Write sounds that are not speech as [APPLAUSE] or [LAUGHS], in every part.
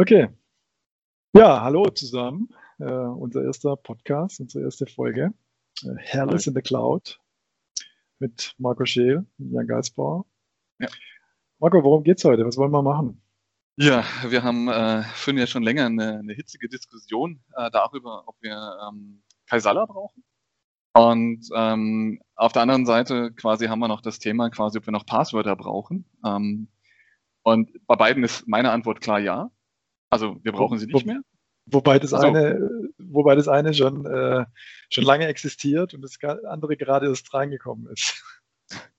Okay. Ja, hallo zusammen. Äh, unser erster Podcast, unsere erste Folge. Äh, Herrless in the Cloud mit Marco Scheel und Jan Geisbauer. Ja. Marco, worum geht's heute? Was wollen wir machen? Ja, wir haben äh, führen ja schon länger eine, eine hitzige Diskussion äh, darüber, ob wir ähm, Kaisala brauchen. Und ähm, auf der anderen Seite quasi haben wir noch das Thema, quasi, ob wir noch Passwörter brauchen. Ähm, und bei beiden ist meine Antwort klar ja. Also wir brauchen sie nicht mehr. Wobei das also, eine, wobei das eine schon, äh, schon lange existiert und das andere gerade erst reingekommen ist. [LAUGHS]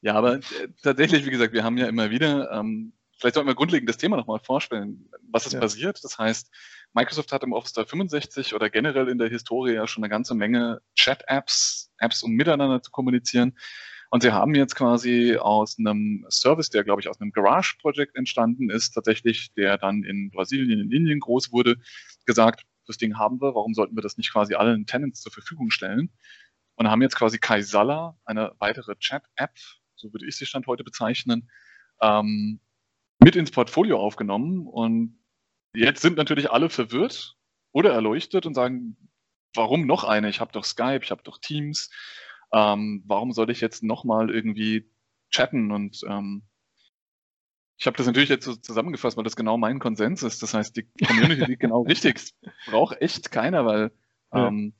Ja, aber äh, tatsächlich, wie gesagt, wir haben ja immer wieder, ähm, vielleicht sollten wir grundlegend das Thema nochmal vorstellen, was ist ja. passiert. Das heißt, Microsoft hat im Office 365 oder generell in der Historie ja schon eine ganze Menge Chat-Apps, Apps, um miteinander zu kommunizieren. Und sie haben jetzt quasi aus einem Service, der, glaube ich, aus einem Garage-Projekt entstanden ist, tatsächlich, der dann in Brasilien, in Indien groß wurde, gesagt, das Ding haben wir, warum sollten wir das nicht quasi allen Tenants zur Verfügung stellen? Und haben jetzt quasi Kaisala, eine weitere Chat-App, so würde ich sie Stand heute bezeichnen, ähm, mit ins Portfolio aufgenommen. Und jetzt sind natürlich alle verwirrt oder erleuchtet und sagen, warum noch eine? Ich habe doch Skype, ich habe doch Teams ähm, warum soll ich jetzt nochmal irgendwie chatten und ähm, ich habe das natürlich jetzt so zusammengefasst, weil das genau mein Konsens ist. Das heißt, die Community [LAUGHS] liegt genau richtig. Braucht echt keiner, weil ähm,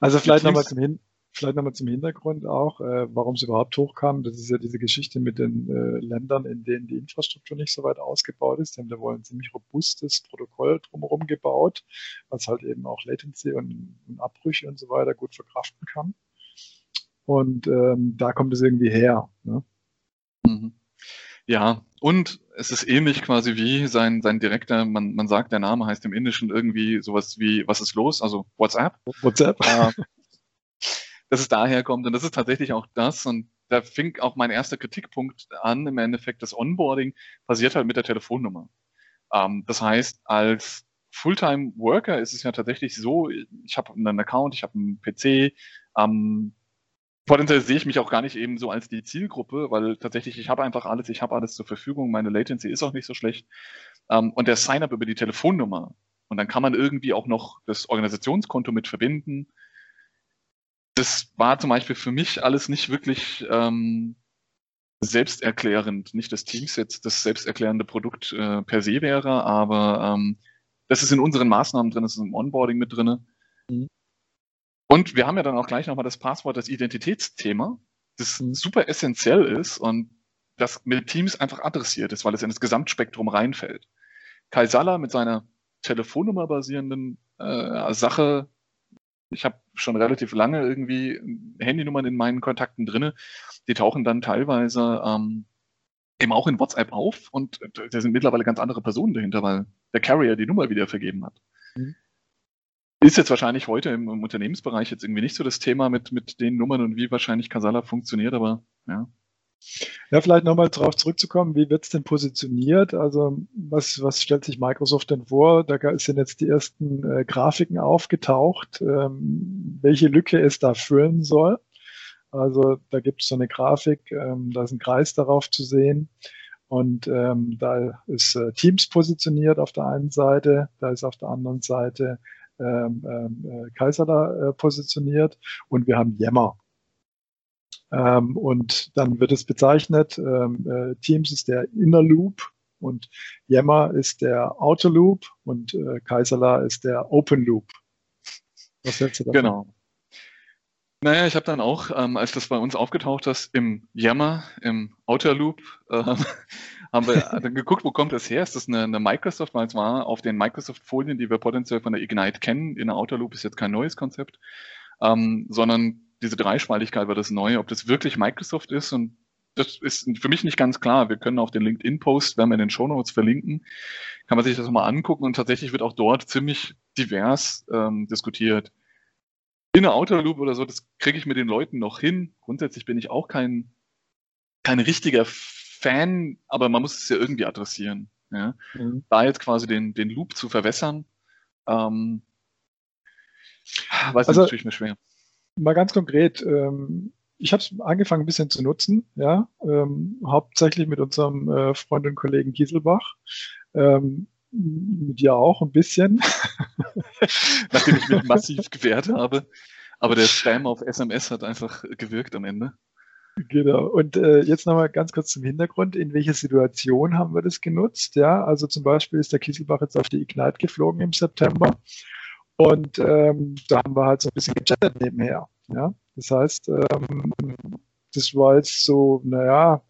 also vielleicht nochmal zum Hin vielleicht nochmal zum Hintergrund auch, äh, warum es überhaupt hochkam. Das ist ja diese Geschichte mit den äh, Ländern, in denen die Infrastruktur nicht so weit ausgebaut ist. Die haben da wohl ein ziemlich robustes Protokoll drumherum gebaut, was halt eben auch Latency und, und Abbrüche und so weiter gut verkraften kann. Und ähm, da kommt es irgendwie her. Ne? Mhm. Ja, und es ist ähnlich quasi wie sein, sein direkter, man, man sagt, der Name heißt im Indischen irgendwie sowas wie, was ist los? Also WhatsApp. WhatsApp. Äh, dass es daher kommt. Und das ist tatsächlich auch das. Und da fing auch mein erster Kritikpunkt an. Im Endeffekt, das Onboarding passiert halt mit der Telefonnummer. Ähm, das heißt, als Fulltime Worker ist es ja tatsächlich so, ich habe einen Account, ich habe einen PC, ähm, potenziell sehe ich mich auch gar nicht eben so als die Zielgruppe, weil tatsächlich ich habe einfach alles, ich habe alles zur Verfügung, meine Latency ist auch nicht so schlecht. Ähm, und der Sign-up über die Telefonnummer und dann kann man irgendwie auch noch das Organisationskonto mit verbinden. Das war zum Beispiel für mich alles nicht wirklich ähm, selbsterklärend. Nicht, dass Teams jetzt das selbsterklärende Produkt äh, per se wäre, aber ähm, das ist in unseren Maßnahmen drin, das ist im Onboarding mit drin. Und wir haben ja dann auch gleich nochmal das Passwort, das Identitätsthema, das super essentiell ist und das mit Teams einfach adressiert ist, weil es in das Gesamtspektrum reinfällt. Kai Sala mit seiner Telefonnummer basierenden äh, Sache, ich habe schon relativ lange irgendwie Handynummern in meinen Kontakten drinne, die tauchen dann teilweise ähm, eben auch in WhatsApp auf und da sind mittlerweile ganz andere Personen dahinter, weil der Carrier die Nummer wieder vergeben hat. Mhm. Ist jetzt wahrscheinlich heute im, im, Unternehmensbereich jetzt irgendwie nicht so das Thema mit, mit den Nummern und wie wahrscheinlich Casala funktioniert, aber ja. Ja, vielleicht nochmal darauf zurückzukommen, wie wird es denn positioniert? Also was, was stellt sich Microsoft denn vor? Da sind jetzt die ersten äh, Grafiken aufgetaucht, ähm, welche Lücke es da füllen soll. Also da gibt es so eine Grafik, ähm, da ist ein Kreis darauf zu sehen. Und ähm, da ist äh, Teams positioniert auf der einen Seite, da ist auf der anderen Seite Kaiser da äh, positioniert und wir haben Yammer. Ähm, und dann wird es bezeichnet, ähm, äh, Teams ist der Inner Loop und Yammer ist der Outer Loop und äh, ist der Open Loop. Was hältst du davon? Genau. Naja, ich habe dann auch, ähm, als das bei uns aufgetaucht ist, im Yammer, im Outer Loop, äh, haben wir dann geguckt, wo kommt das her? Ist das eine, eine Microsoft, weil es war auf den Microsoft-Folien, die wir potenziell von der Ignite kennen. In der Outer Loop ist jetzt kein neues Konzept, ähm, sondern diese Dreispaltigkeit war das Neue. Ob das wirklich Microsoft ist und das ist für mich nicht ganz klar. Wir können auf den LinkedIn-Post, werden wir in den Show Notes verlinken, kann man sich das mal angucken und tatsächlich wird auch dort ziemlich divers ähm, diskutiert. In der Outer Loop oder so, das kriege ich mit den Leuten noch hin. Grundsätzlich bin ich auch kein, kein richtiger Fan, aber man muss es ja irgendwie adressieren. Ja? Mhm. Da jetzt quasi den, den Loop zu verwässern, ähm, weiß also, natürlich mir schwer. Mal ganz konkret, ähm, ich habe es angefangen ein bisschen zu nutzen, ja, ähm, hauptsächlich mit unserem äh, Freund und Kollegen Gieselbach. Ähm, mit dir auch ein bisschen. [LAUGHS] Nachdem ich mich [LAUGHS] massiv gewehrt habe. Aber der Spam auf SMS hat einfach gewirkt am Ende. Genau. Und äh, jetzt nochmal ganz kurz zum Hintergrund. In welcher Situation haben wir das genutzt? Ja, also zum Beispiel ist der Kieselbach jetzt auf die Ignite geflogen im September. Und ähm, da haben wir halt so ein bisschen gechattet nebenher. Ja, das heißt, ähm, das war jetzt so, naja,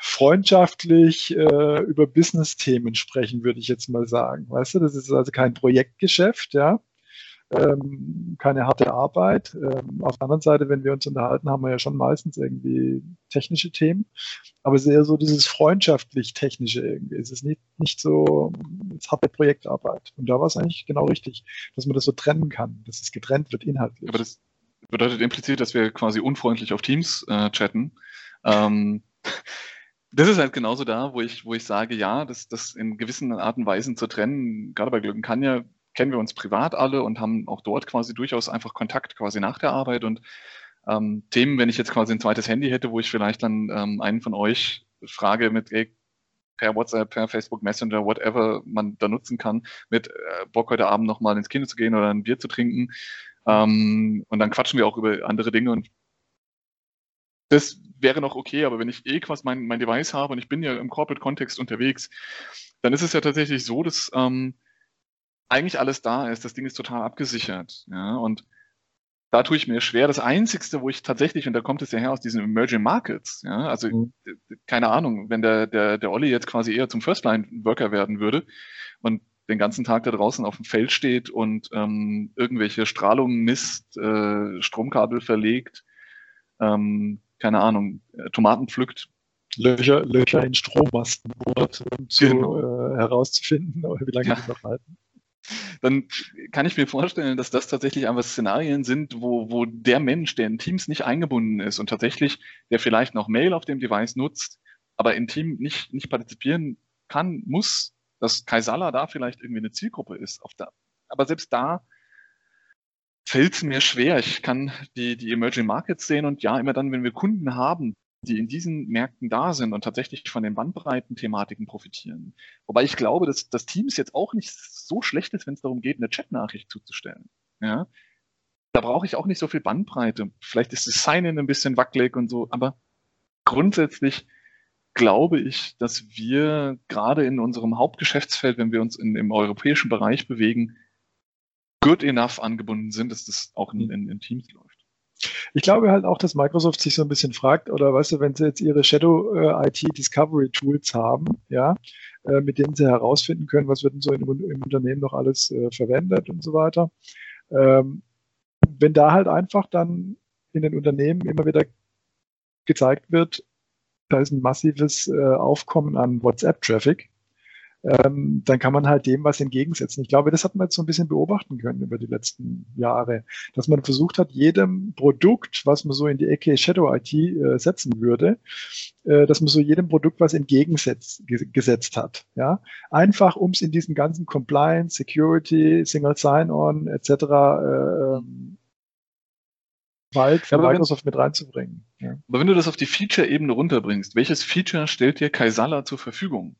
freundschaftlich äh, über Business-Themen sprechen, würde ich jetzt mal sagen. Weißt du, das ist also kein Projektgeschäft, ja ähm, keine harte Arbeit. Ähm, auf der anderen Seite, wenn wir uns unterhalten, haben wir ja schon meistens irgendwie technische Themen, aber sehr so dieses freundschaftlich-technische irgendwie. Es ist nicht, nicht so es harte Projektarbeit. Und da war es eigentlich genau richtig, dass man das so trennen kann, dass es getrennt wird inhaltlich. Aber das bedeutet implizit, dass wir quasi unfreundlich auf Teams äh, chatten. Ähm, [LAUGHS] das ist halt genauso da, wo ich, wo ich sage, ja, das, das in gewissen Arten und Weisen zu trennen, gerade bei Glücken kann ja kennen wir uns privat alle und haben auch dort quasi durchaus einfach Kontakt quasi nach der Arbeit und ähm, Themen, wenn ich jetzt quasi ein zweites Handy hätte, wo ich vielleicht dann ähm, einen von euch frage mit, ey, per WhatsApp, per Facebook Messenger, whatever man da nutzen kann, mit äh, Bock heute Abend nochmal ins Kino zu gehen oder ein Bier zu trinken. Ähm, und dann quatschen wir auch über andere Dinge und das wäre noch okay, aber wenn ich eh quasi mein, mein Device habe und ich bin ja im Corporate-Kontext unterwegs, dann ist es ja tatsächlich so, dass ähm, eigentlich alles da ist. Das Ding ist total abgesichert. Ja, und da tue ich mir schwer. Das Einzigste, wo ich tatsächlich, und da kommt es ja her aus diesen Emerging Markets, ja, also mhm. keine Ahnung, wenn der, der, der Olli jetzt quasi eher zum First-Line-Worker werden würde und den ganzen Tag da draußen auf dem Feld steht und ähm, irgendwelche Strahlungen misst, äh, Stromkabel verlegt, ähm, keine Ahnung, äh, Tomaten pflückt. Löcher, Löcher in Strommasten bohrt, um zu, genau. äh, herauszufinden, [LAUGHS] wie lange ja. die noch halten dann kann ich mir vorstellen, dass das tatsächlich einfach Szenarien sind, wo, wo der Mensch, der in Teams nicht eingebunden ist und tatsächlich, der vielleicht noch Mail auf dem Device nutzt, aber im Team nicht, nicht partizipieren kann, muss, dass Kaisala da vielleicht irgendwie eine Zielgruppe ist. Aber selbst da fällt es mir schwer. Ich kann die, die Emerging Markets sehen und ja, immer dann, wenn wir Kunden haben, die in diesen Märkten da sind und tatsächlich von den Bandbreiten-Thematiken profitieren. Wobei ich glaube, dass das Teams jetzt auch nicht so schlecht ist, wenn es darum geht, eine Chatnachricht zuzustellen. Ja? Da brauche ich auch nicht so viel Bandbreite. Vielleicht ist das Sign-in ein bisschen wackelig und so, aber grundsätzlich glaube ich, dass wir gerade in unserem Hauptgeschäftsfeld, wenn wir uns in, im europäischen Bereich bewegen, good enough angebunden sind, dass das auch in, in, in Teams läuft. Ich glaube halt auch, dass Microsoft sich so ein bisschen fragt, oder weißt du, wenn sie jetzt ihre Shadow äh, IT Discovery Tools haben, ja, äh, mit denen sie herausfinden können, was wird denn so im, im Unternehmen noch alles äh, verwendet und so weiter. Ähm, wenn da halt einfach dann in den Unternehmen immer wieder gezeigt wird, da ist ein massives äh, Aufkommen an WhatsApp-Traffic, ähm, dann kann man halt dem was entgegensetzen. Ich glaube, das hat man jetzt so ein bisschen beobachten können über die letzten Jahre, dass man versucht hat, jedem Produkt, was man so in die Ecke Shadow IT äh, setzen würde, äh, dass man so jedem Produkt was entgegengesetzt hat. Ja, einfach um es in diesen ganzen Compliance, Security, Single Sign-On etc. Äh, ähm, Wald von ja, Microsoft wenn, mit reinzubringen. Ja. Aber wenn du das auf die Feature-Ebene runterbringst, welches Feature stellt dir Kaisala zur Verfügung?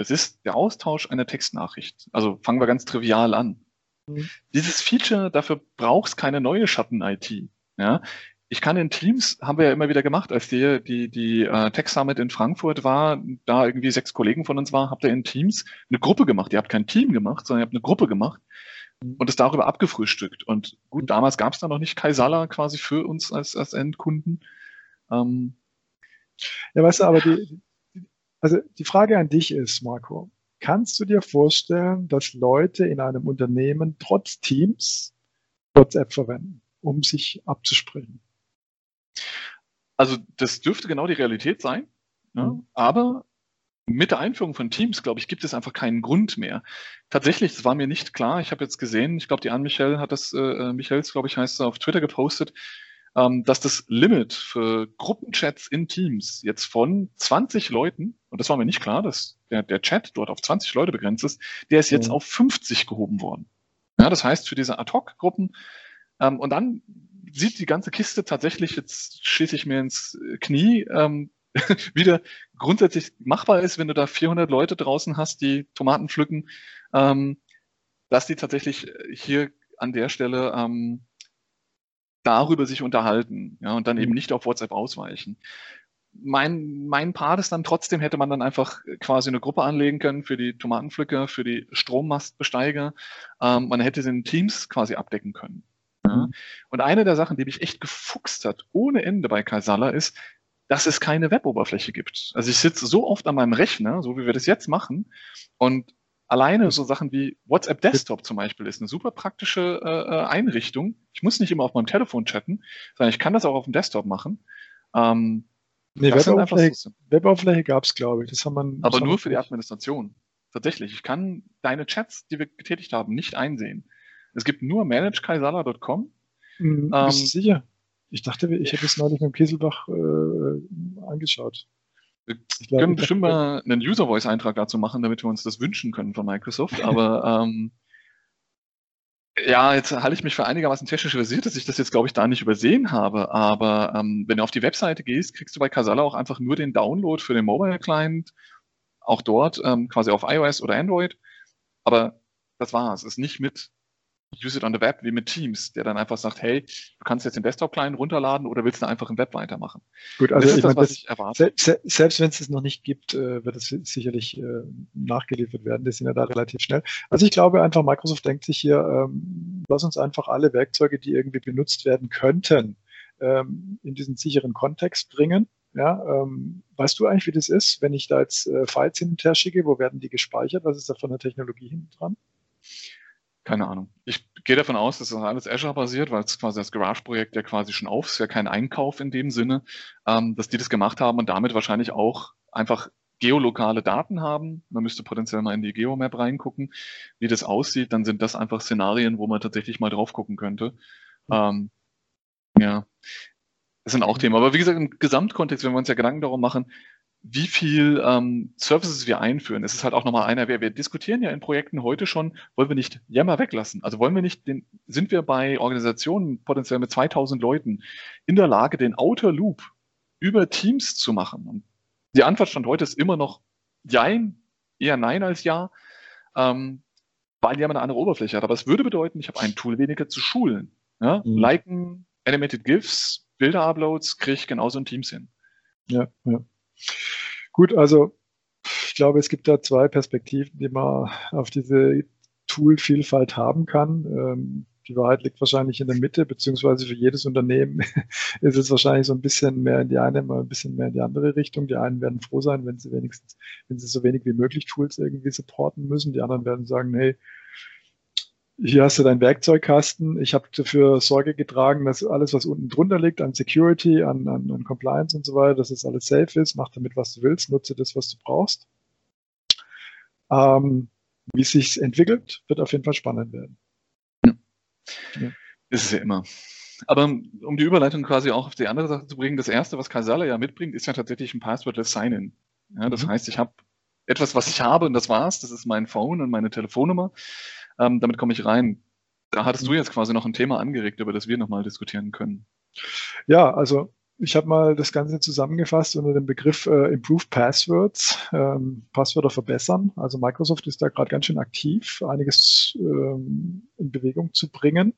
Es ist der Austausch einer Textnachricht. Also fangen wir ganz trivial an. Mhm. Dieses Feature, dafür brauchst keine neue Schatten-IT. Ja? Ich kann in Teams, haben wir ja immer wieder gemacht, als die, die, die uh, Tech Summit in Frankfurt war, da irgendwie sechs Kollegen von uns waren, habt ihr in Teams eine Gruppe gemacht. Ihr habt kein Team gemacht, sondern ihr habt eine Gruppe gemacht und es darüber abgefrühstückt. Und gut, damals gab es da noch nicht Kaisala quasi für uns als, als Endkunden. Ähm, ja, weißt du, aber die, also die Frage an dich ist, Marco, kannst du dir vorstellen, dass Leute in einem Unternehmen trotz Teams WhatsApp verwenden, um sich abzusprechen? Also das dürfte genau die Realität sein, ja, mhm. aber mit der Einführung von Teams, glaube ich, gibt es einfach keinen Grund mehr. Tatsächlich, das war mir nicht klar. Ich habe jetzt gesehen, ich glaube, die Anne Michel hat das, äh, äh Michels, glaube ich, heißt auf Twitter gepostet, ähm, dass das Limit für Gruppenchats in Teams jetzt von 20 Leuten, und das war mir nicht klar, dass der, der Chat dort auf 20 Leute begrenzt ist, der ist jetzt mhm. auf 50 gehoben worden. Ja, das heißt, für diese Ad-Hoc-Gruppen, ähm, und dann sieht die ganze Kiste tatsächlich, jetzt schieße ich mir ins Knie, ähm, [LAUGHS] wieder grundsätzlich machbar ist, wenn du da 400 Leute draußen hast, die Tomaten pflücken, ähm, dass die tatsächlich hier an der Stelle ähm, darüber sich unterhalten ja, und dann eben mhm. nicht auf WhatsApp ausweichen. Mein, mein Part ist dann trotzdem, hätte man dann einfach quasi eine Gruppe anlegen können für die Tomatenpflücker, für die Strommastbesteiger. Ähm, man hätte den Teams quasi abdecken können. Ja. Mhm. Und eine der Sachen, die mich echt gefuchst hat, ohne Ende bei Kaisala, ist, dass es keine Weboberfläche gibt. Also ich sitze so oft an meinem Rechner, so wie wir das jetzt machen, und alleine so Sachen wie WhatsApp Desktop zum Beispiel ist eine super praktische äh, äh, Einrichtung. Ich muss nicht immer auf meinem Telefon chatten, sondern ich kann das auch auf dem Desktop machen. Ähm, nee, Webaufläche, so Webaufläche gab es, glaube ich. Das haben man, Aber nur für die Administration. Tatsächlich. Ich kann deine Chats, die wir getätigt haben, nicht einsehen. Es gibt nur managekaisala.com. Mhm, ähm, bist du sicher? Ich dachte, ich hätte es neulich mit dem Kieselbach äh, angeschaut. Wir glaub, können bestimmt mal einen User-Voice-Eintrag dazu machen, damit wir uns das wünschen können von Microsoft. [LAUGHS] Aber ähm, ja, jetzt halte ich mich für einigermaßen technisch versiert, dass ich das jetzt, glaube ich, da nicht übersehen habe. Aber ähm, wenn du auf die Webseite gehst, kriegst du bei Casala auch einfach nur den Download für den Mobile-Client. Auch dort ähm, quasi auf iOS oder Android. Aber das war's. Es ist nicht mit Use it on the Web wie mit Teams, der dann einfach sagt, hey, du kannst jetzt den Desktop-Client runterladen oder willst du einfach im Web weitermachen? Gut, also das ist das, was das, ich erwarte. Se selbst wenn es es noch nicht gibt, äh, wird es sicherlich äh, nachgeliefert werden. Die sind ja da relativ schnell. Also ich glaube einfach, Microsoft denkt sich hier, ähm, lass uns einfach alle Werkzeuge, die irgendwie benutzt werden könnten, ähm, in diesen sicheren Kontext bringen. Ja, ähm, weißt du eigentlich, wie das ist, wenn ich da jetzt äh, Files hin und her schicke? Wo werden die gespeichert? Was ist da von der Technologie hinten dran? Keine Ahnung. Ich gehe davon aus, dass das alles Azure-basiert, weil es quasi das Garage-Projekt ja quasi schon auf ist, ja kein Einkauf in dem Sinne, ähm, dass die das gemacht haben und damit wahrscheinlich auch einfach geolokale Daten haben. Man müsste potenziell mal in die Geomap reingucken, wie das aussieht. Dann sind das einfach Szenarien, wo man tatsächlich mal drauf gucken könnte. Mhm. Ähm, ja, das sind auch Themen. Aber wie gesagt, im Gesamtkontext, wenn wir uns ja Gedanken darum machen, wie viel ähm, Services wir einführen. Es ist halt auch nochmal einer, wir, wir diskutieren ja in Projekten heute schon, wollen wir nicht Yammer weglassen? Also wollen wir nicht, den, sind wir bei Organisationen potenziell mit 2000 Leuten in der Lage, den Outer Loop über Teams zu machen? Und die Antwort stand heute ist immer noch Jein, eher Nein als Ja, ähm, weil Yammer eine andere Oberfläche hat. Aber es würde bedeuten, ich habe ein Tool weniger zu schulen. Ja? Mhm. Liken, Animated GIFs, Bilder-Uploads kriege ich genauso in Teams hin. Ja, ja. Gut, also ich glaube, es gibt da zwei Perspektiven, die man auf diese Tool-Vielfalt haben kann. Ähm, die Wahrheit liegt wahrscheinlich in der Mitte, beziehungsweise für jedes Unternehmen [LAUGHS] ist es wahrscheinlich so ein bisschen mehr in die eine, mal ein bisschen mehr in die andere Richtung. Die einen werden froh sein, wenn sie wenigstens, wenn sie so wenig wie möglich Tools irgendwie supporten müssen. Die anderen werden sagen, hey, hier hast du deinen Werkzeugkasten. Ich habe dafür Sorge getragen, dass alles, was unten drunter liegt, an Security, an, an, an Compliance und so weiter, dass es alles safe ist. Mach damit, was du willst. Nutze das, was du brauchst. Ähm, wie es sich entwickelt, wird auf jeden Fall spannend werden. Ja. ja. Ist es ja immer. Aber um die Überleitung quasi auch auf die andere Sache zu bringen, das erste, was Kasala ja mitbringt, ist ja tatsächlich ein Passwordless Sign-In. Ja, das mhm. heißt, ich habe etwas, was ich habe und das war's. Das ist mein Phone und meine Telefonnummer. Ähm, damit komme ich rein. Da hattest du jetzt quasi noch ein Thema angeregt, über das wir nochmal diskutieren können. Ja, also ich habe mal das Ganze zusammengefasst unter dem Begriff äh, Improved Passwords, ähm, Passwörter verbessern. Also Microsoft ist da gerade ganz schön aktiv, einiges ähm, in Bewegung zu bringen,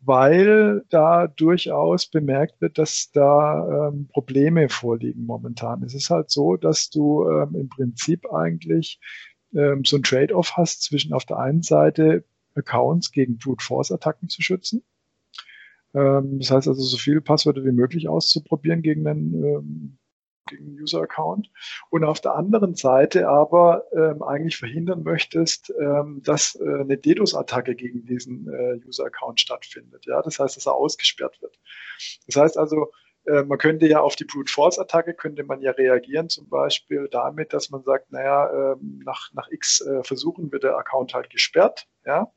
weil da durchaus bemerkt wird, dass da ähm, Probleme vorliegen momentan. Es ist halt so, dass du ähm, im Prinzip eigentlich ähm, so ein Trade-off hast zwischen auf der einen Seite Accounts gegen Brute Force Attacken zu schützen. Ähm, das heißt also, so viele Passwörter wie möglich auszuprobieren gegen einen, ähm, gegen einen User-Account. Und auf der anderen Seite aber ähm, eigentlich verhindern möchtest, ähm, dass äh, eine DDoS-Attacke gegen diesen äh, User-Account stattfindet. Ja, das heißt, dass er ausgesperrt wird. Das heißt also, äh, man könnte ja auf die Brute Force Attacke könnte man ja reagieren, zum Beispiel damit, dass man sagt, naja, ähm, nach, nach x äh, Versuchen wird der Account halt gesperrt, ja.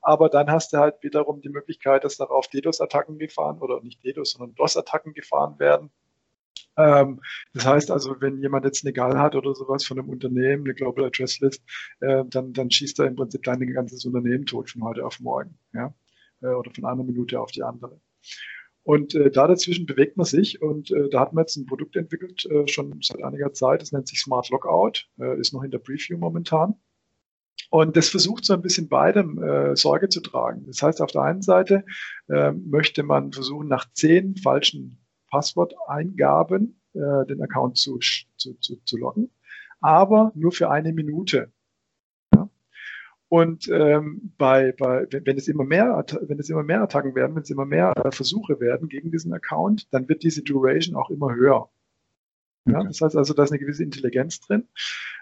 Aber dann hast du halt wiederum die Möglichkeit, dass darauf DDoS-Attacken gefahren oder nicht DDoS, sondern DOS-Attacken gefahren werden. Ähm, das heißt also, wenn jemand jetzt eine GAL hat oder sowas von einem Unternehmen, eine Global Address List, äh, dann, dann schießt er im Prinzip dein ganzes Unternehmen tot von heute auf morgen, ja, oder von einer Minute auf die andere. Und äh, da dazwischen bewegt man sich und äh, da hat man jetzt ein Produkt entwickelt, äh, schon seit einiger Zeit, das nennt sich Smart Lockout, äh, ist noch in der Preview momentan. Und das versucht so ein bisschen beidem äh, Sorge zu tragen. Das heißt, auf der einen Seite äh, möchte man versuchen, nach zehn falschen Passworteingaben äh, den Account zu, zu, zu, zu loggen, aber nur für eine Minute. Und ähm, bei, bei, wenn es immer mehr, wenn es immer mehr Attacken werden, wenn es immer mehr äh, Versuche werden gegen diesen Account, dann wird diese Duration auch immer höher. Ja, das heißt also, da ist eine gewisse Intelligenz drin.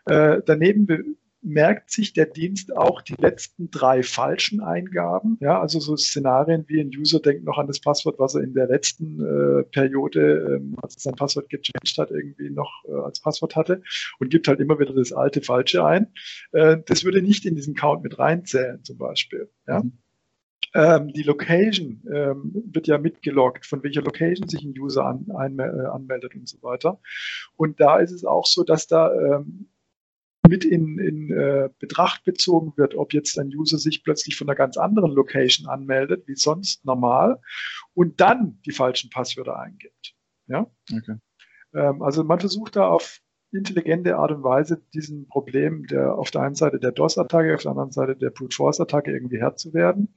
Äh, daneben merkt sich der Dienst auch die letzten drei falschen Eingaben. Ja, also so Szenarien wie ein User denkt noch an das Passwort, was er in der letzten äh, Periode, ähm, als er sein Passwort gechanged hat, irgendwie noch äh, als Passwort hatte und gibt halt immer wieder das alte Falsche ein. Äh, das würde nicht in diesen Count mit reinzählen, zum Beispiel. Ja. Mhm. Ähm, die Location ähm, wird ja mitgeloggt, von welcher Location sich ein User an, ein, äh, anmeldet und so weiter. Und da ist es auch so, dass da ähm, mit in, in äh, Betracht bezogen wird, ob jetzt ein User sich plötzlich von einer ganz anderen Location anmeldet, wie sonst normal, und dann die falschen Passwörter eingibt. Ja? Okay. Ähm, also man versucht da auf intelligente Art und Weise diesem Problem der auf der einen Seite der DOS-Attacke, auf der anderen Seite der Brute Force-Attacke irgendwie Herr zu werden.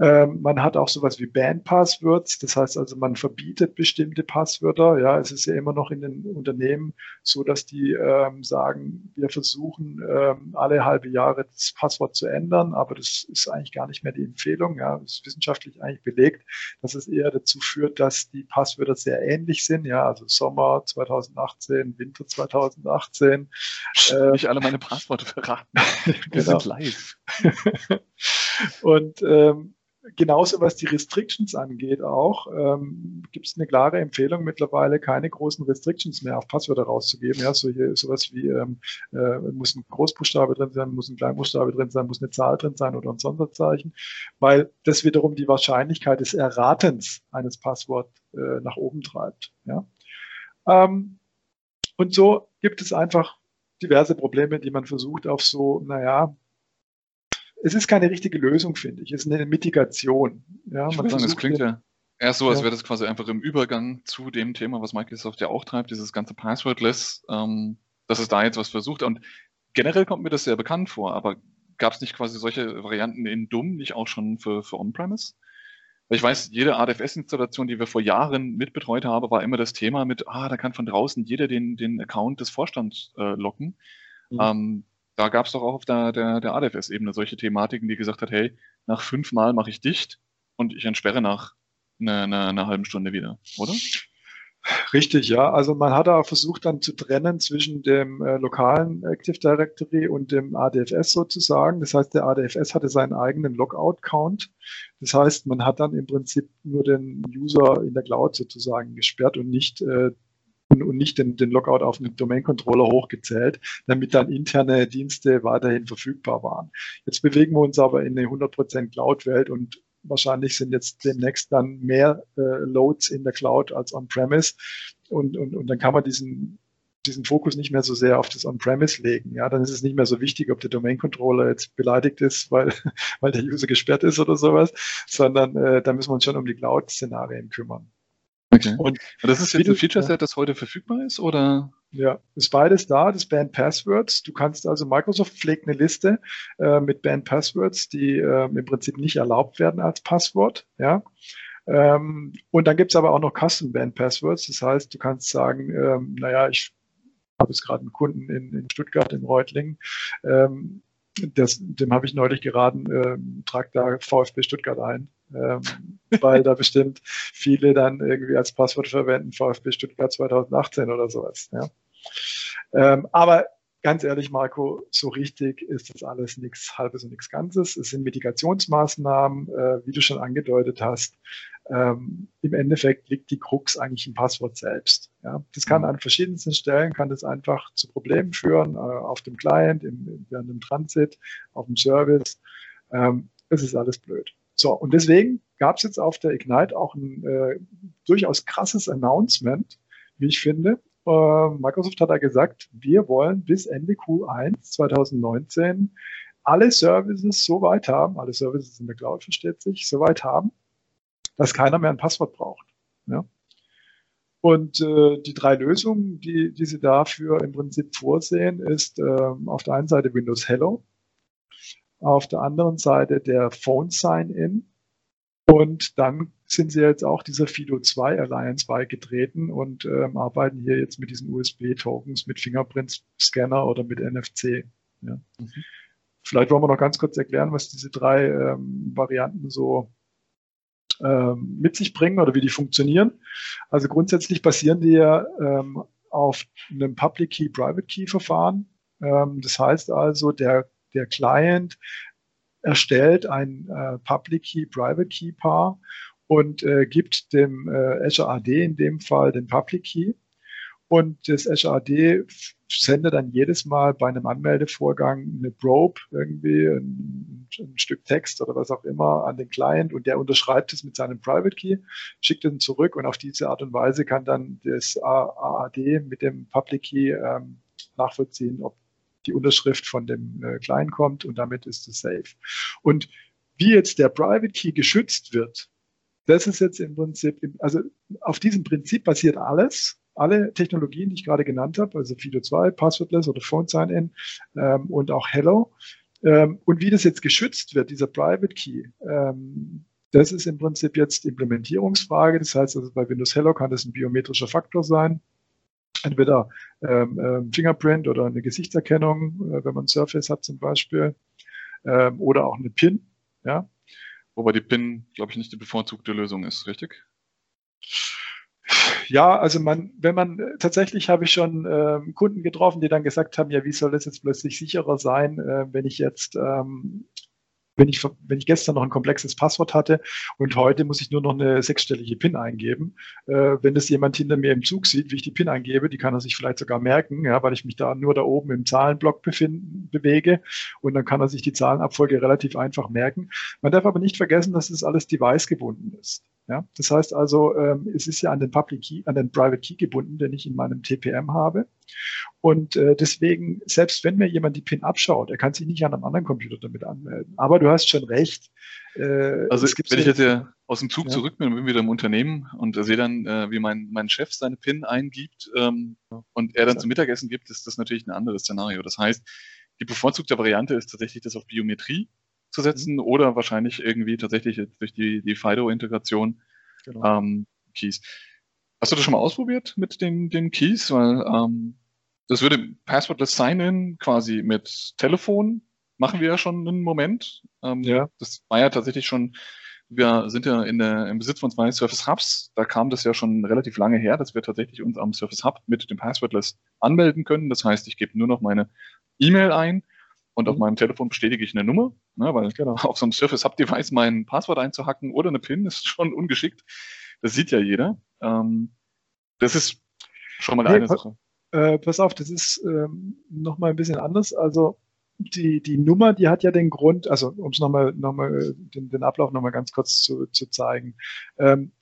Ähm, man hat auch sowas wie Ban-Passwords, das heißt also, man verbietet bestimmte Passwörter. Ja, es ist ja immer noch in den Unternehmen so, dass die ähm, sagen, wir versuchen ähm, alle halbe Jahre das Passwort zu ändern, aber das ist eigentlich gar nicht mehr die Empfehlung. Ja, das ist wissenschaftlich eigentlich belegt, dass es eher dazu führt, dass die Passwörter sehr ähnlich sind. Ja, also Sommer 2018, Winter 2018. Äh, nicht alle meine Passworte verraten. [LAUGHS] Wir genau. sind live. [LAUGHS] Und ähm, genauso was die Restrictions angeht auch, ähm, gibt es eine klare Empfehlung mittlerweile, keine großen Restrictions mehr auf Passwörter rauszugeben. Ja, solche, sowas wie ähm, äh, muss ein Großbuchstabe drin sein, muss ein Kleinbuchstabe drin sein, muss eine Zahl drin sein oder ein Sonderzeichen, weil das wiederum die Wahrscheinlichkeit des Erratens eines Passworts äh, nach oben treibt. Ja. Ähm, und so gibt es einfach diverse Probleme, die man versucht auf so, naja, es ist keine richtige Lösung, finde ich. Es ist eine Mitigation. Ja, ich man sagen, es klingt ja erst so, als ja. wäre das quasi einfach im Übergang zu dem Thema, was Microsoft ja auch treibt, dieses ganze Passwordless, ähm, dass es da jetzt was versucht. Und generell kommt mir das sehr bekannt vor, aber gab es nicht quasi solche Varianten in Dumm nicht auch schon für, für On-Premise? Weil ich weiß, jede ADFS-Installation, die wir vor Jahren mitbetreut haben, war immer das Thema mit, ah, da kann von draußen jeder den, den Account des Vorstands äh, locken. Mhm. Ähm, da gab es doch auch auf der, der, der ADFS-Ebene solche Thematiken, die gesagt hat, hey, nach fünf Mal mache ich dicht und ich entsperre nach einer eine, eine halben Stunde wieder, oder? Richtig, ja. Also man hat auch versucht dann zu trennen zwischen dem äh, lokalen Active Directory und dem ADFS sozusagen. Das heißt, der ADFS hatte seinen eigenen Logout-Count. Das heißt, man hat dann im Prinzip nur den User in der Cloud sozusagen gesperrt und nicht äh, und, und nicht den, den Logout auf einen Domain-Controller hochgezählt, damit dann interne Dienste weiterhin verfügbar waren. Jetzt bewegen wir uns aber in eine 100% Cloud-Welt und wahrscheinlich sind jetzt demnächst dann mehr äh, Loads in der Cloud als on-premise und, und, und dann kann man diesen diesen Fokus nicht mehr so sehr auf das On-Premise legen. Ja, dann ist es nicht mehr so wichtig, ob der Domain-Controller jetzt beleidigt ist, weil, [LAUGHS] weil der User gesperrt ist oder sowas, sondern äh, da müssen wir uns schon um die Cloud-Szenarien kümmern. Okay. Und, das ist jetzt ein Feature-Set, das heute verfügbar ist, oder? Ja, ist beides da, das Band Passwords. Du kannst also, Microsoft pflegt eine Liste äh, mit Band Passwords, die äh, im Prinzip nicht erlaubt werden als Passwort, ja. Ähm, und dann gibt es aber auch noch Custom Band Passwords. Das heißt, du kannst sagen, ähm, naja, ich habe jetzt gerade einen Kunden in, in Stuttgart, in Reutlingen, ähm, das, dem habe ich neulich geraten, ähm, trag da VfB Stuttgart ein, ähm, weil da bestimmt viele dann irgendwie als Passwort verwenden VfB Stuttgart 2018 oder sowas. Ja. Ähm, aber ganz ehrlich, Marco, so richtig ist das alles nichts Halbes und nichts Ganzes. Es sind Mitigationsmaßnahmen, äh, wie du schon angedeutet hast. Ähm, Im Endeffekt liegt die Krux eigentlich im Passwort selbst. Ja. Das kann mhm. an verschiedensten Stellen, kann das einfach zu Problemen führen, äh, auf dem Client, im, während dem Transit, auf dem Service. Ähm, es ist alles blöd. So, und deswegen gab es jetzt auf der Ignite auch ein äh, durchaus krasses Announcement, wie ich finde. Äh, Microsoft hat da gesagt, wir wollen bis Ende Q1 2019 alle Services so weit haben, alle Services in der Cloud versteht sich, so weit haben, dass keiner mehr ein Passwort braucht. Ja? Und äh, die drei Lösungen, die, die sie dafür im Prinzip vorsehen, ist äh, auf der einen Seite Windows Hello, auf der anderen Seite der Phone Sign-In und dann sind sie jetzt auch dieser Fido 2 Alliance beigetreten und ähm, arbeiten hier jetzt mit diesen USB-Tokens, mit Fingerprint-Scanner oder mit NFC. Ja. Mhm. Vielleicht wollen wir noch ganz kurz erklären, was diese drei ähm, Varianten so ähm, mit sich bringen oder wie die funktionieren. Also grundsätzlich basieren die ja ähm, auf einem Public Key, Private Key Verfahren. Ähm, das heißt also, der, der Client erstellt ein äh, Public Key, Private Key Paar und äh, gibt dem äh, Azure AD in dem Fall den Public Key. Und das Azure AD sendet dann jedes Mal bei einem Anmeldevorgang eine Probe, irgendwie ein, ein, Stück Text oder was auch immer an den Client und der unterschreibt es mit seinem Private Key, schickt den zurück und auf diese Art und Weise kann dann das AAD mit dem Public Key ähm, nachvollziehen, ob die Unterschrift von dem äh, Client kommt und damit ist es safe. Und wie jetzt der Private Key geschützt wird, das ist jetzt im Prinzip, also auf diesem Prinzip basiert alles. Alle Technologien, die ich gerade genannt habe, also Fido2, Passwordless oder Phone Sign-In ähm, und auch Hello. Ähm, und wie das jetzt geschützt wird, dieser Private Key, ähm, das ist im Prinzip jetzt Implementierungsfrage. Das heißt also bei Windows Hello kann das ein biometrischer Faktor sein entweder ähm, ähm, Fingerprint oder eine Gesichtserkennung, äh, wenn man Surface hat zum Beispiel, ähm, oder auch eine PIN. Ja. Wobei die PIN, glaube ich, nicht die bevorzugte Lösung ist, richtig? Ja, also man, wenn man tatsächlich habe ich schon ähm, Kunden getroffen, die dann gesagt haben, ja, wie soll das jetzt plötzlich sicherer sein, äh, wenn ich jetzt ähm, wenn ich, wenn ich gestern noch ein komplexes Passwort hatte und heute muss ich nur noch eine sechsstellige PIN eingeben. Äh, wenn das jemand hinter mir im Zug sieht, wie ich die PIN eingebe, die kann er sich vielleicht sogar merken, ja, weil ich mich da nur da oben im Zahlenblock befinden, bewege und dann kann er sich die Zahlenabfolge relativ einfach merken. Man darf aber nicht vergessen, dass das alles device gebunden ist. Ja, das heißt also, ähm, es ist ja an den Public Key, an den Private Key gebunden, den ich in meinem TPM habe. Und äh, deswegen, selbst wenn mir jemand die PIN abschaut, er kann sich nicht an einem anderen Computer damit anmelden. Aber du hast schon recht. Äh, also wenn ich jetzt ja aus dem Zug ja. zurück bin und bin wieder im Unternehmen und sehe dann, äh, wie mein, mein Chef seine PIN eingibt ähm, ja. und er dann ja. zum Mittagessen gibt, ist das natürlich ein anderes Szenario. Das heißt, die bevorzugte Variante ist tatsächlich das auf Biometrie zu setzen mhm. oder wahrscheinlich irgendwie tatsächlich durch die, die FIDO-Integration genau. ähm, Keys. Hast du das schon mal ausprobiert mit den, den Keys? Weil ähm, das würde Passwordless Sign-In quasi mit Telefon machen wir ja schon einen Moment. Ähm, ja. Das war ja tatsächlich schon, wir sind ja in der, im Besitz von zwei Surface Hubs. Da kam das ja schon relativ lange her, dass wir tatsächlich uns am Surface Hub mit dem Passwordless anmelden können. Das heißt, ich gebe nur noch meine E-Mail ein und auf mhm. meinem Telefon bestätige ich eine Nummer, ne, weil genau. [LAUGHS] auf so einem Surface Hub Device mein Passwort einzuhacken oder eine PIN ist schon ungeschickt. Das sieht ja jeder. Ähm, das ist schon mal hey, eine Sache. Äh, pass auf, das ist ähm, nochmal ein bisschen anders. Also die, die Nummer, die hat ja den Grund, also um es nochmal noch mal, den, den Ablauf nochmal ganz kurz zu, zu zeigen. Ähm,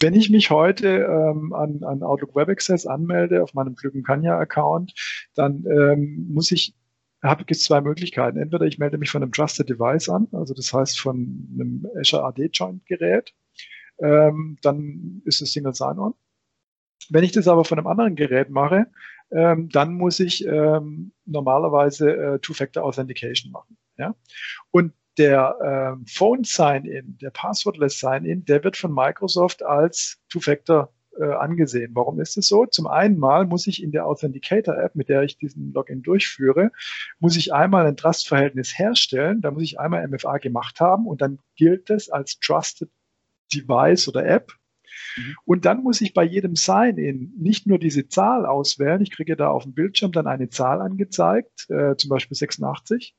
wenn ich mich heute ähm, an, an Outlook Web Access anmelde auf meinem Glücken Kanya Account, dann ähm, muss ich habe es zwei Möglichkeiten. Entweder ich melde mich von einem Trusted Device an, also das heißt von einem Azure AD Joint Gerät, ähm, dann ist es Single Sign-On. Wenn ich das aber von einem anderen Gerät mache, ähm, dann muss ich ähm, normalerweise äh, Two-Factor Authentication machen. Ja? Und der ähm, Phone Sign-In, der Passwordless Sign-In, der wird von Microsoft als Two-Factor äh, angesehen. Warum ist es so? Zum einen mal muss ich in der Authenticator-App, mit der ich diesen Login durchführe, muss ich einmal ein Trust-Verhältnis herstellen. Da muss ich einmal MFA gemacht haben und dann gilt es als Trusted Device oder App Mhm. Und dann muss ich bei jedem Sign-In nicht nur diese Zahl auswählen, ich kriege da auf dem Bildschirm dann eine Zahl angezeigt, äh, zum Beispiel 86,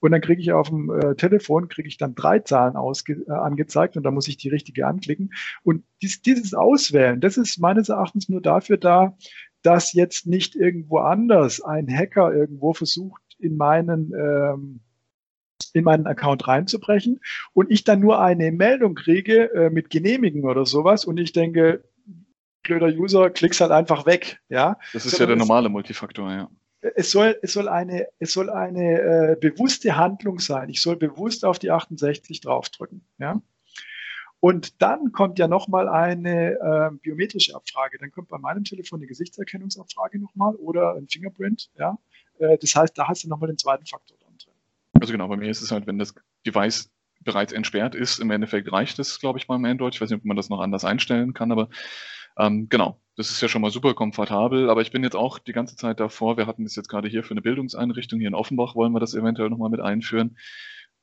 und dann kriege ich auf dem äh, Telefon, kriege ich dann drei Zahlen ausge äh, angezeigt und da muss ich die richtige anklicken. Und dies, dieses Auswählen, das ist meines Erachtens nur dafür da, dass jetzt nicht irgendwo anders ein Hacker irgendwo versucht, in meinen ähm, in meinen Account reinzubrechen und ich dann nur eine Meldung kriege äh, mit Genehmigen oder sowas und ich denke, blöder User, klick's halt einfach weg. Ja? Das ist so, ja der normale Multifaktor, ja. Es soll, es soll eine, es soll eine äh, bewusste Handlung sein. Ich soll bewusst auf die 68 draufdrücken. Ja? Und dann kommt ja nochmal eine äh, biometrische Abfrage. Dann kommt bei meinem Telefon eine Gesichtserkennungsabfrage nochmal oder ein Fingerprint. Ja? Äh, das heißt, da hast du nochmal den zweiten Faktor. Also genau, bei mir ist es halt, wenn das Device bereits entsperrt ist, im Endeffekt reicht es, glaube ich, beim Android. Ich weiß nicht, ob man das noch anders einstellen kann, aber ähm, genau, das ist ja schon mal super komfortabel. Aber ich bin jetzt auch die ganze Zeit davor, wir hatten das jetzt gerade hier für eine Bildungseinrichtung hier in Offenbach, wollen wir das eventuell nochmal mit einführen.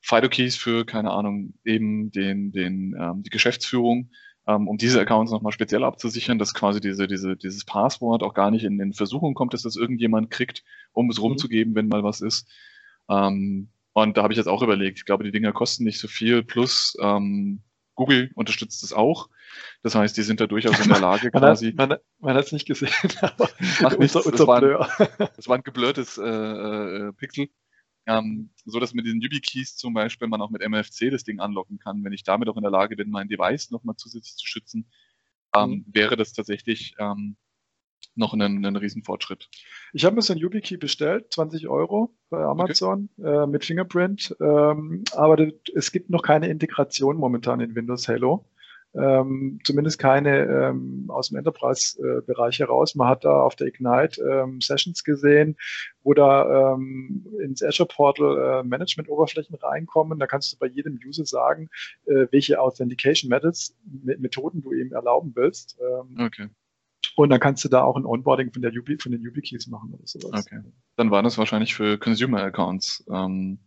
FIDO-Keys für, keine Ahnung, eben den, den, ähm, die Geschäftsführung, ähm, um diese Accounts nochmal speziell abzusichern, dass quasi diese, diese, dieses Passwort auch gar nicht in, in Versuchung kommt, dass das irgendjemand kriegt, um es mhm. rumzugeben, wenn mal was ist. Ähm, und da habe ich jetzt auch überlegt, ich glaube, die Dinger kosten nicht so viel, plus ähm, Google unterstützt es auch. Das heißt, die sind da durchaus in der [LAUGHS] Lage man quasi. Hat, man, man hat es nicht gesehen, [LAUGHS] aber Macht nichts, unser, das, war ein, [LAUGHS] das war ein geblurrtes äh, äh, Pixel. Ähm, so dass mit diesen YubiKeys zum Beispiel man auch mit MFC das Ding anlocken kann. Wenn ich damit auch in der Lage bin, mein Device nochmal zusätzlich zu schützen, ähm, mhm. wäre das tatsächlich ähm, noch ein, ein Riesenfortschritt. Ich habe mir so ein YubiKey bestellt, 20 Euro bei Amazon okay. äh, mit Fingerprint, ähm, aber es gibt noch keine Integration momentan in Windows Hello ähm, zumindest keine ähm, aus dem Enterprise-Bereich heraus. Man hat da auf der Ignite ähm, Sessions gesehen, wo da ähm, ins Azure Portal äh, Management-Oberflächen reinkommen. Da kannst du bei jedem User sagen, äh, welche Authentication Methods, Methoden du ihm erlauben willst. Ähm, okay. Und dann kannst du da auch ein Onboarding von, der UB, von den YubiKeys machen oder sowas. Okay. Dann war das wahrscheinlich für Consumer-Accounts. Ähm,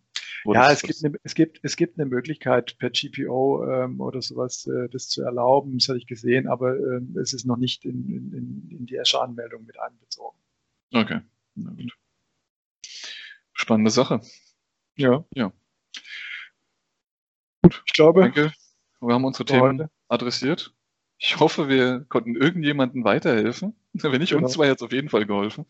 ja, es gibt, eine, es, gibt, es gibt eine Möglichkeit per GPO ähm, oder sowas äh, das zu erlauben, das hatte ich gesehen, aber äh, es ist noch nicht in, in, in die Azure-Anmeldung mit einbezogen. Okay, na gut. Spannende Sache. Ja. Ja. Gut, ich glaube. Danke. Wir haben unsere Themen heute. adressiert. Ich hoffe, wir konnten irgendjemandem weiterhelfen. Wenn nicht, genau. uns zwei jetzt auf jeden Fall geholfen.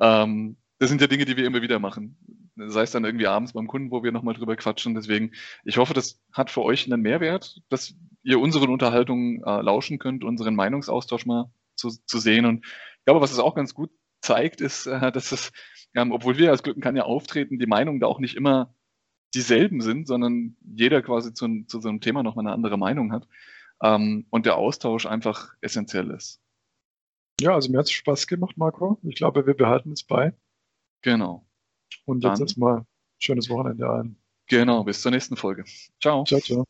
Ähm, das sind ja Dinge, die wir immer wieder machen sei es dann irgendwie abends beim Kunden, wo wir nochmal drüber quatschen. Deswegen, ich hoffe, das hat für euch einen Mehrwert, dass ihr unseren Unterhaltungen äh, lauschen könnt, unseren Meinungsaustausch mal zu, zu sehen. Und ich glaube, was es auch ganz gut zeigt, ist, äh, dass es, ähm, obwohl wir als Glücken kann ja auftreten, die Meinungen da auch nicht immer dieselben sind, sondern jeder quasi zu, zu so einem Thema nochmal eine andere Meinung hat. Ähm, und der Austausch einfach essentiell ist. Ja, also mir hat es Spaß gemacht, Marco. Ich glaube, wir behalten es bei. Genau. Und jetzt erstmal schönes Wochenende ein. Genau, bis zur nächsten Folge. Ciao. Ciao, ciao.